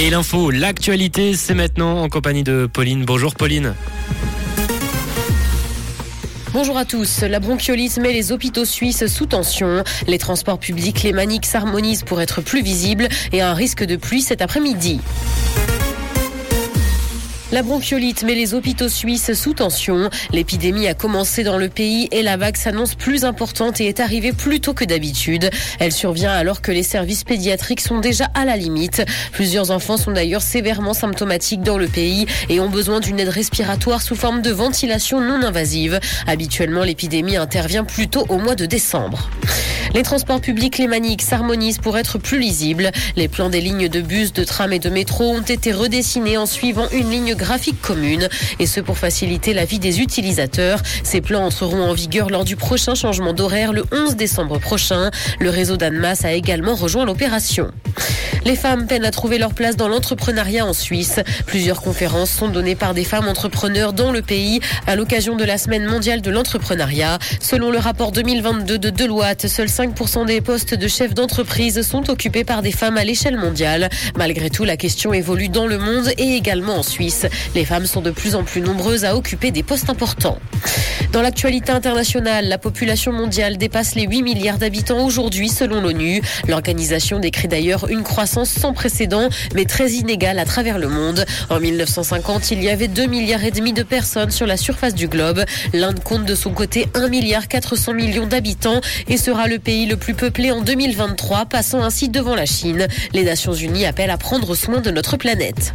Et l'info, l'actualité, c'est maintenant en compagnie de Pauline. Bonjour Pauline. Bonjour à tous. La bronchiolite met les hôpitaux suisses sous tension. Les transports publics, les maniques s'harmonisent pour être plus visibles et un risque de pluie cet après-midi. La bronchiolite met les hôpitaux suisses sous tension. L'épidémie a commencé dans le pays et la vague s'annonce plus importante et est arrivée plus tôt que d'habitude. Elle survient alors que les services pédiatriques sont déjà à la limite. Plusieurs enfants sont d'ailleurs sévèrement symptomatiques dans le pays et ont besoin d'une aide respiratoire sous forme de ventilation non invasive. Habituellement, l'épidémie intervient plutôt au mois de décembre. Les transports publics lémaniques s'harmonisent pour être plus lisibles. Les plans des lignes de bus, de tram et de métro ont été redessinés en suivant une ligne graphique commune et ce pour faciliter la vie des utilisateurs. Ces plans entreront en vigueur lors du prochain changement d'horaire le 11 décembre prochain. Le réseau d'Annemasse a également rejoint l'opération. Les femmes peinent à trouver leur place dans l'entrepreneuriat en Suisse. Plusieurs conférences sont données par des femmes entrepreneurs dans le pays à l'occasion de la Semaine mondiale de l'entrepreneuriat. Selon le rapport 2022 de Deloitte, seuls 5% des postes de chefs d'entreprise sont occupés par des femmes à l'échelle mondiale. Malgré tout, la question évolue dans le monde et également en Suisse. Les femmes sont de plus en plus nombreuses à occuper des postes importants. Dans l'actualité internationale, la population mondiale dépasse les 8 milliards d'habitants aujourd'hui selon l'ONU. L'organisation décrit d'ailleurs une croissance sans précédent mais très inégale à travers le monde. En 1950, il y avait 2 milliards et demi de personnes sur la surface du globe. L'Inde compte de son côté 1 milliard 400 millions d'habitants et sera le pays le plus peuplé en 2023, passant ainsi devant la Chine. Les Nations Unies appellent à prendre soin de notre planète.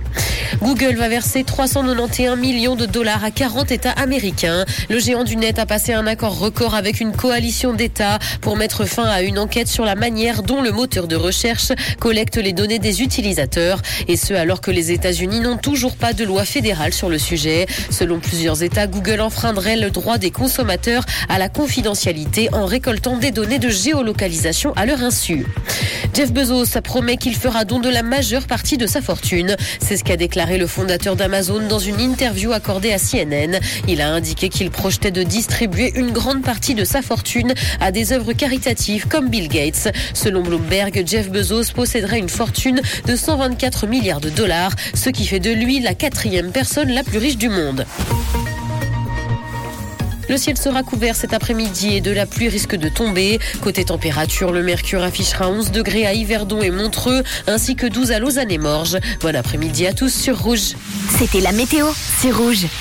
Google va verser 391 millions de dollars à 40 États américains. Le géant du net a passé un accord record avec une coalition d'États pour mettre fin à une enquête sur la manière dont le moteur de recherche collecte données des utilisateurs. Et ce, alors que les États-Unis n'ont toujours pas de loi fédérale sur le sujet. Selon plusieurs États, Google enfreindrait le droit des consommateurs à la confidentialité en récoltant des données de géolocalisation à leur insu. Jeff Bezos promet qu'il fera don de la majeure partie de sa fortune. C'est ce qu'a déclaré le fondateur d'Amazon dans une interview accordée à CNN. Il a indiqué qu'il projetait de distribuer une grande partie de sa fortune à des œuvres caritatives comme Bill Gates. Selon Bloomberg, Jeff Bezos posséderait une fortune de 124 milliards de dollars, ce qui fait de lui la quatrième personne la plus riche du monde. Le ciel sera couvert cet après-midi et de la pluie risque de tomber. Côté température, le mercure affichera 11 degrés à Yverdon et Montreux, ainsi que 12 à Lausanne et Morges. Bon après-midi à tous sur Rouge. C'était la météo, c'est Rouge.